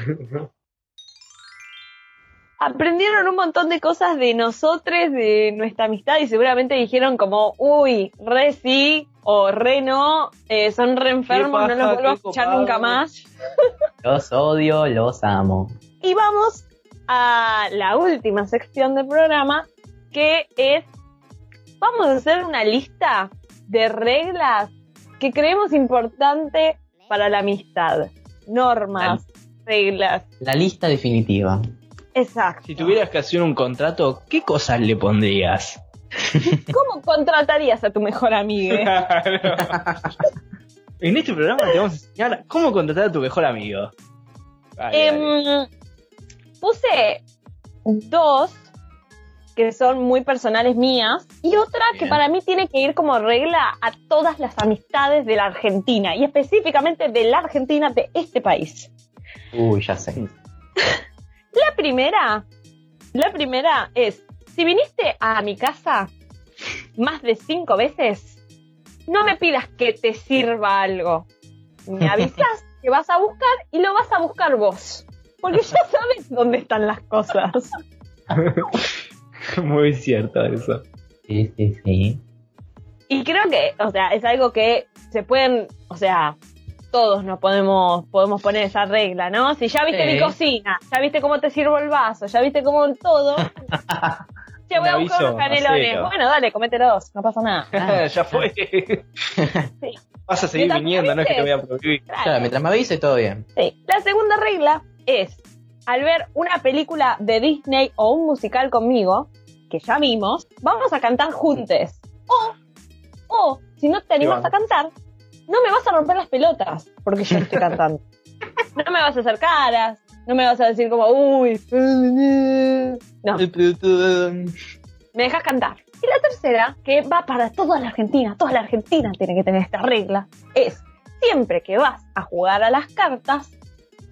Aprendieron un montón de cosas de nosotros, de nuestra amistad, y seguramente dijeron como, uy, re sí, o re no, eh, son re enfermos, no los vuelvo a escuchar nunca más. Los odio, los amo. Y vamos a la última sección del programa, que es, vamos a hacer una lista de reglas que creemos importante para la amistad. Normas, reglas. La lista definitiva. Exacto. Si tuvieras que hacer un contrato, ¿qué cosas le pondrías? ¿Cómo contratarías a tu mejor amigo? en este programa te vamos a enseñar cómo contratar a tu mejor amigo. Dale, dale. Em, puse dos que son muy personales mías y otra que para mí tiene que ir como regla a todas las amistades de la Argentina y específicamente de la Argentina de este país. Uy, ya sé. Primera, la primera es, si viniste a mi casa más de cinco veces, no me pidas que te sirva algo. Me avisas que vas a buscar y lo vas a buscar vos. Porque ya sabes dónde están las cosas. Muy cierto eso. Sí, sí, sí. Y creo que, o sea, es algo que se pueden, o sea, todos nos podemos, podemos poner esa regla, ¿no? Si ya viste Sí. mi cocina, ya viste cómo te sirvo el vaso, ya viste cómo todo. Ya voy a buscar aviso, unos canelones. Bueno, dale, comételos, no pasa nada. Ah. ya fue. Vas a seguir viniendo, no es que te voy a prohibir. Claro, mientras me avise todo bien. Sí. La segunda regla es, al ver una película de Disney o un musical conmigo, que ya vimos, vamos a cantar juntos. O, o, si no te animas a cantar, no me vas a romper las pelotas, porque yo estoy cantando. No me vas a hacer caras, no me vas a decir como, uy, no, me dejas cantar. Y la tercera, que va para toda la Argentina, toda la Argentina tiene que tener esta regla, es siempre que vas a jugar a las cartas,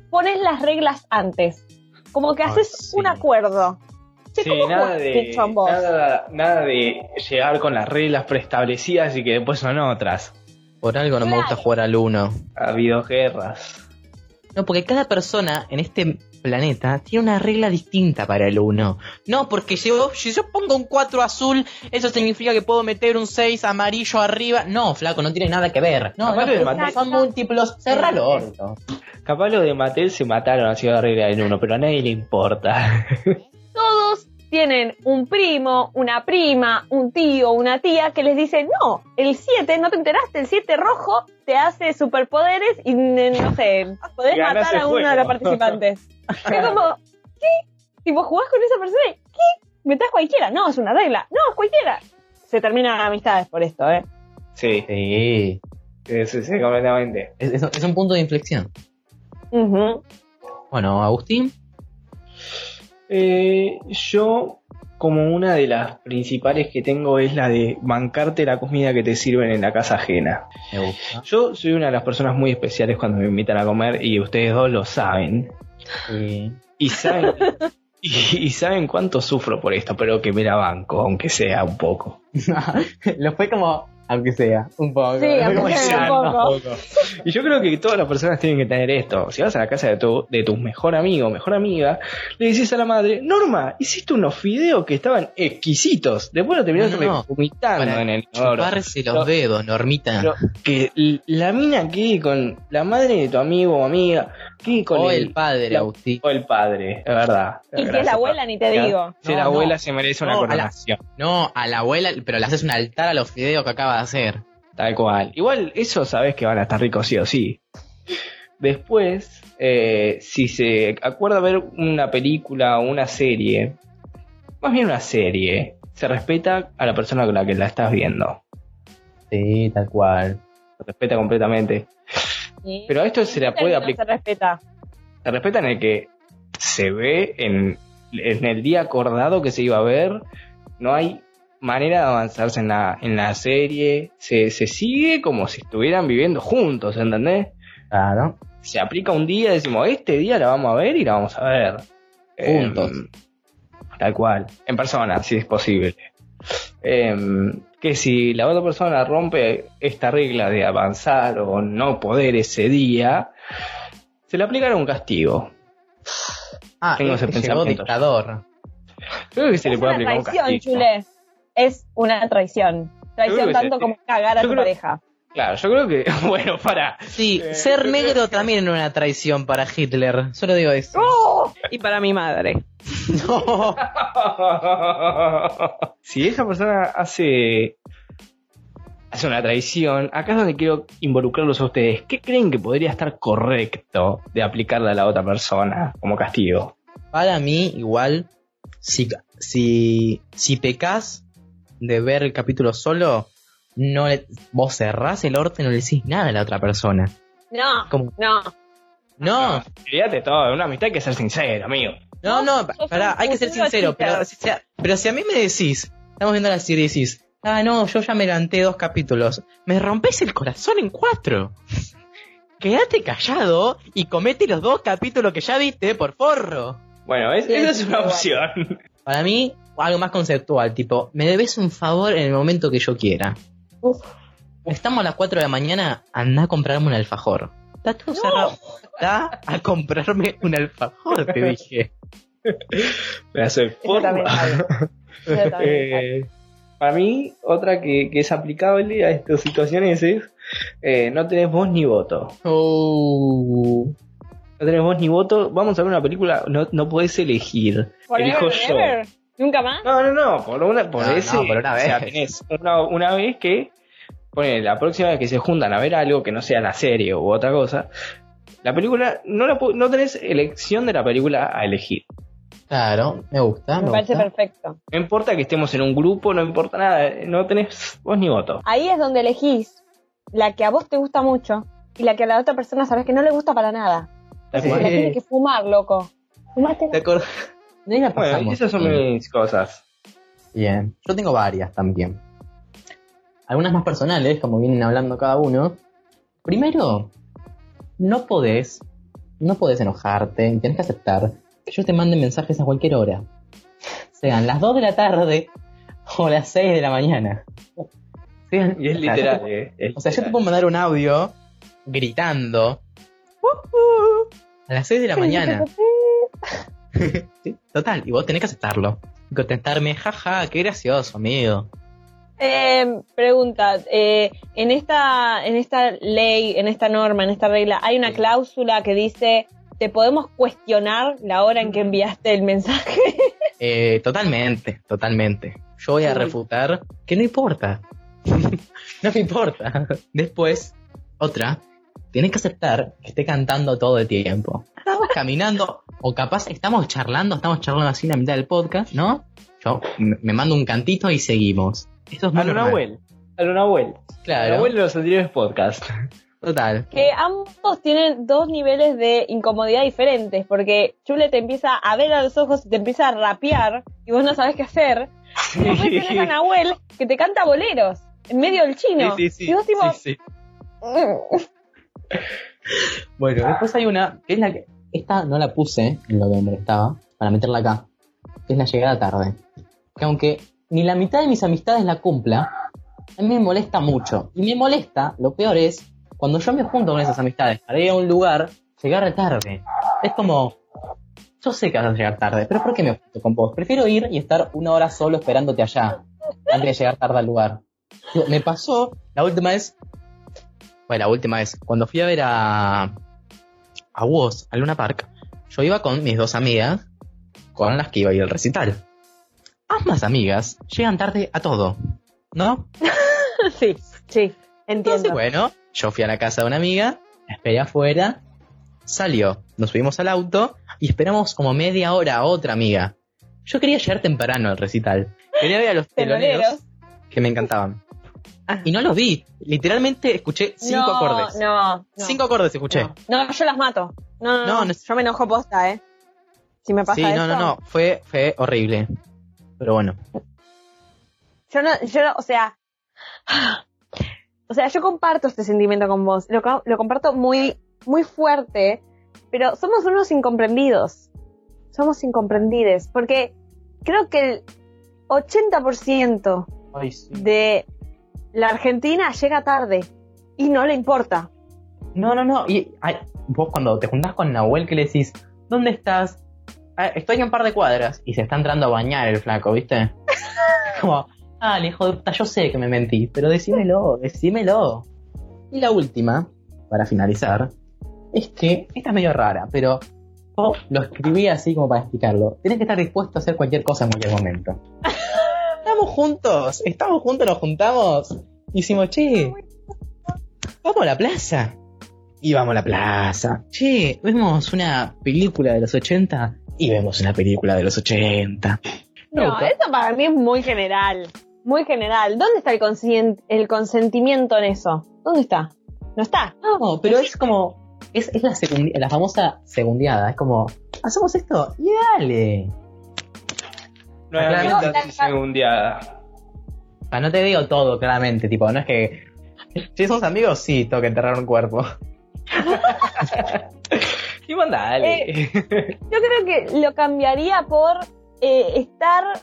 pones las reglas antes. Como que Ah, haces sí. un acuerdo. Che, Sí, ¿cómo nada de, nada, nada de llegar con las reglas preestablecidas y que después son otras. Por algo no me gusta jugar al uno. Ha habido guerras. No, porque cada persona en este planeta tiene una regla distinta para el 1. No, porque si yo, si yo pongo un 4 azul, eso significa que puedo meter un 6 amarillo arriba. No, flaco, no tiene nada que ver. No, Capaz no, de son múltiplos. Cerra el orto. Capaz lo de Mattel se mataron haciendo la regla del uno, pero a nadie le importa. Tienen un primo, una prima, un tío, una tía que les dice, no, el 7, no te enteraste, el 7 rojo te hace superpoderes y no sé, podés Ganás matar a uno juego. de los participantes. es como, ¿qué? Tipo, jugás con esa persona y, ¿qué? Metás cualquiera. No, es una regla. No, es cualquiera. Se terminan amistades por esto, ¿eh? Sí, Sí. sí, sí, completamente. Es, es- es un punto de inflexión. Bueno, Agustín. Eh, yo, como una de las principales que tengo es la de bancarte la comida que te sirven en la casa ajena. Me gusta. Yo soy una de las personas muy especiales cuando me invitan a comer y ustedes dos lo saben. Sí. Y saben, y, y saben cuánto sufro por esto, pero que me la banco, aunque sea un poco. Lo fue como, aunque sea, un poco. Sí, aunque sea un poco. Y yo creo que todas las personas tienen que tener esto. Si vas a la casa de tu, de tu mejor amigo o mejor amiga, le decís a la madre, Norma, hiciste unos fideos que estaban exquisitos. Después lo terminaste No, no. vomitando Para en el. Chuparse los No. dedos, Normita. Pero que la mina quede con la madre de tu amigo o amiga, quede con o el, el padre, la- Agustín. o el padre, es verdad. Y si es la abuela, ni te digo. Si No, la no. abuela se merece una No, a la- coronación. No, a la abuela, pero le haces un altar a los fideos que acaba de hacer. Tal cual. Igual, eso sabes que van a estar ricos sí o sí. Después, eh, si se acuerda ver una película o una serie, más bien una serie, se respeta a la persona con la que la estás viendo. Sí, tal cual. Se respeta completamente. Sí. Pero a esto se la ¿Qué puede aplicar. Se respeta. Se respeta en el que se ve en, en el día acordado que se iba a ver. No hay manera de avanzarse en la, en la serie. Se, se sigue como si estuvieran viviendo juntos, ¿entendés? Claro. se aplica un día, decimos, este día la vamos a ver y la vamos a ver. Juntos. Em, tal cual, en persona, si es posible. Em, que si la otra persona rompe esta regla de avanzar o no poder ese día, se le aplicará un castigo. Ah, Tengo ese llegó pensamiento. dictador. Creo que se le es puede una aplicar un traición, castigo. chule. Es una traición. Traición tanto se- como cagar a yo tu creo- pareja. Claro, yo creo que, bueno, para. Sí, Eh, ser negro que- también era una traición para Hitler. Solo digo eso. ¡Oh! Y para mi madre. No. si esa persona hace hace una traición, acá es donde quiero involucrarlos a ustedes. ¿Qué creen que podría estar correcto de aplicarle a la otra persona como castigo? Para mí, igual, si, si, si pecas de ver el capítulo solo, no le- vos cerrás el orto y no le decís nada a la otra persona. No, Como, no. No, Fíjate todo, en una amistad hay que ser sincero, amigo. no, no, pará, hay que ser sincero, pero si, sea- pero si a mí me decís, estamos viendo la serie y decís, ah, no, yo ya me levanté dos capítulos, me rompes el corazón en cuatro. Quédate callado y comete los dos capítulos que ya viste por forro. Bueno, es- Sí, esa sí, es una opción. Para mí, algo más conceptual, tipo, me debes un favor en el momento que yo quiera. Uf. Estamos a las 4 de la mañana, anda a comprarme un alfajor. Está todo cerrado. Está a comprarme un alfajor, te dije. De Eso forma. Eh, para mí, otra que, que es aplicable a estas situaciones es eh, no tenés voz ni voto. Oh. No tenés voz ni voto. Vamos a ver una película, no, no podés elegir. Forever Elijo yo. ever. ¿Nunca más? No, no, no, por una, por No, no, ese. por una O sea, vez. tenés una, una vez que. Pone, la próxima vez que se juntan a ver algo que no sea la serie u otra cosa. La película, no, la, pu- no tenés elección de la película a elegir. Claro, me gusta. Me Me, parece gusta. perfecto. No importa que estemos en un grupo, no importa nada, no tenés voz ni voto. Ahí es donde elegís la que a vos te gusta mucho y la que a la otra persona sabes que no le gusta para nada. La tiene que fumar, loco. Fumate. ¿Te acordás? La Bueno, esas son bien. mis cosas. Bien, yo tengo varias también. Algunas más personales, como vienen hablando cada uno. Primero, no podés, no podés enojarte, tenés que aceptar que yo te mande mensajes a cualquier hora. Sean las 2 de la tarde o las 6 de la mañana. Sean- Y es sea, literal, eh. es o sea, yo te puedo mandar un audio gritando. A las 6 de la mañana. Sí, Total, y vos tenés que aceptarlo. Y contestarme, jaja, qué gracioso, amigo. Eh, pregunta, eh, en esta en esta ley, en esta norma, en esta regla, hay una Sí. cláusula que dice te podemos cuestionar la hora en que enviaste el mensaje. Eh, totalmente, totalmente. Yo voy a refutar que no importa. no me importa. Después, otra, tienes que aceptar que esté cantando todo el tiempo. Estamos caminando, o capaz estamos charlando, estamos charlando así en la mitad del podcast, ¿no? Yo me mando un cantito y seguimos. Eso es A lo normal. Nahuel. A lo Nahuel. Lo Claro, Nahuel de los anteriores podcasts. total. que ambos tienen dos niveles de incomodidad diferentes, porque Chule te empieza a ver a los ojos y te empieza a rapear y vos no sabes qué hacer. Y después tenés a Nahuel que te canta boleros en medio del chino. Sí, sí, sí. Y vos tipo, sí, sí. Bueno, después hay una, que es la que. Esta no la puse en lo que me estaba, para meterla acá. Que es la llegada tarde. Que aunque ni la mitad de mis amistades la cumpla, a mí me molesta mucho. Y me molesta, lo peor es, cuando yo me junto con esas amistades para ir a un lugar, llegar tarde. Es como. Yo sé que vas a llegar tarde, pero ¿por qué me junto con vos? Prefiero ir y estar una hora solo esperándote allá, antes de llegar tarde al lugar. Me pasó la última vez bueno, la última vez, cuando fui a ver a, a Woz, a Luna Park, yo iba con mis dos amigas, con las que iba a ir al recital. Ambas amigas llegan tarde a todo, ¿no? sí, sí, Entonces, entiendo. bueno, yo fui a la casa de una amiga, la esperé afuera, salió, nos subimos al auto y esperamos como media hora a otra amiga. Yo quería llegar temprano al recital. Quería ver a los teloneros Teloneros. que me encantaban. Ah. Y no los vi. Literalmente escuché cinco no, acordes. No, no. Cinco acordes escuché. No. No, yo las mato. No, no, No, Yo me enojo posta, ¿eh? Si me pasa Sí, eso. no, no, no, fue, fue horrible. Pero bueno, Yo no, yo no, o sea. O sea, yo comparto este sentimiento con vos. Lo, lo comparto muy, muy fuerte. Pero somos unos incomprendidos. Somos incomprendides. Porque creo que el 80% de la Argentina llega tarde. Y no le importa. No, no, no. Y ay, vos cuando te juntás con Nahuel, que le decís, ¿dónde estás? "Ah, estoy en un par de cuadras. Y se está entrando a bañar el flaco, ¿viste? Como, ah, hijo de puta, yo sé que me mentí, pero decímelo, decímelo. Y la última, para finalizar, es que esta es medio rara, pero yo lo escribí así como para explicarlo. Tienes que estar dispuesto a hacer cualquier cosa en cualquier momento. estamos juntos, estamos juntos, nos juntamos. Y decimos, che, vamos a la plaza. Y vamos a la plaza. Che, vemos una película de los 80 y vemos una película de los 80. Me No, eso para mí es muy general. Muy general. ¿Dónde está el, el consentimiento en eso? ¿Dónde está? No está. No, pero es como. Es, es la, la famosa segundiada. Es como. Hacemos esto y dale. Nuevamente No. O sea, no te digo todo claramente, tipo, no es que. Si somos amigos, sí, tengo que enterrar un cuerpo. Y mandale. Eh, Yo creo que lo cambiaría por eh, estar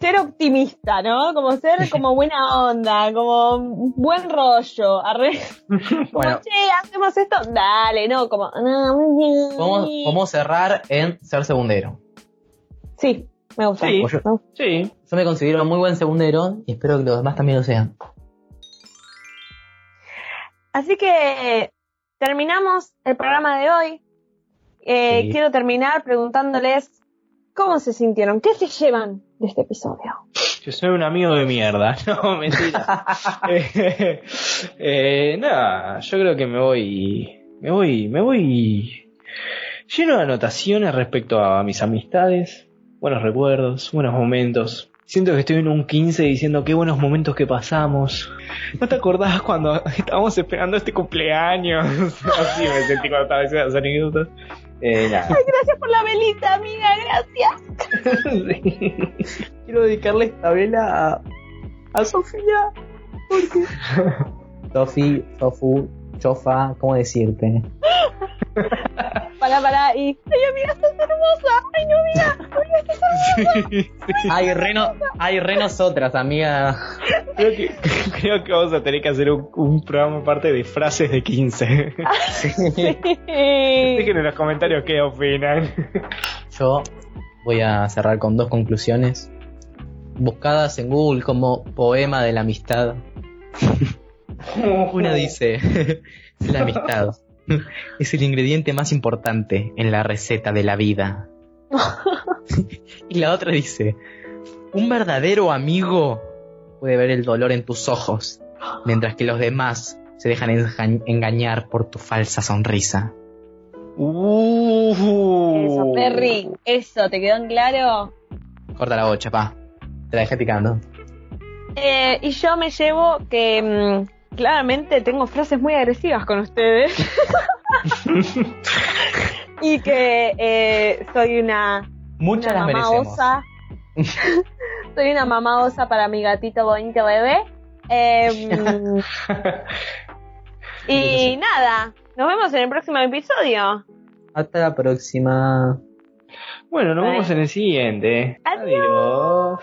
ser optimista, ¿no? Como ser como buena onda, como buen rollo. Arre, como, Bueno, che, hacemos esto, dale, no, como, no, vamos, vamos a cerrar en ser segundero. Sí, me gusta. Sí. Me gusta. sí. Yo me considero muy buen segundero y espero que los demás también lo sean. Así que terminamos el programa de hoy. Eh, Sí. Quiero terminar preguntándoles cómo se sintieron, qué se llevan de este episodio. Yo soy un amigo de mierda. No, mentira. eh, eh, nada, yo creo que me voy. Me voy. Me voy. Lleno de anotaciones respecto a mis amistades. Buenos recuerdos, buenos momentos. Siento que estoy en un 15 diciendo qué buenos momentos que pasamos. ¿No te acordás cuando estábamos esperando este cumpleaños? Así me sentí cuando estaba diciendo las anécdotas. Eh. Gracias por la velita, amiga, gracias. Sí. Quiero dedicarle esta vela a, a Sofía. Porque... Sofi, Sofu, Chofa, ¿cómo decirte? Pará, pará. Y, ay, amiga, estás hermosa. Ay, no, amiga. Amiga, estás hermosa. Hay reno, hay re nosotras, amiga. Creo que, creo que vamos a tener que hacer un, un programa aparte de frases de 15. Dejen en los comentarios qué opinan. Yo voy a cerrar con dos conclusiones. Buscadas en Google como poema de la amistad. Una dice, la amistad es el ingrediente más importante en la receta de la vida. y la otra dice, un verdadero amigo puede ver el dolor en tus ojos, mientras que los demás se dejan enja- engañar por tu falsa sonrisa. Uh. Eso, Perry. Eso, ¿te quedó en claro? Corta la bocha, pa. Te la dejé picando. Eh, y yo me llevo que mm, claramente tengo frases muy agresivas con ustedes. y que eh, soy una, Muchas una las mamá osa. soy una mamá osa para mi gatito bonito bebé. Em, y nada, nos vemos en el próximo episodio. Hasta la próxima. Bueno, nos Bye. vemos en el siguiente. Adiós. Adiós.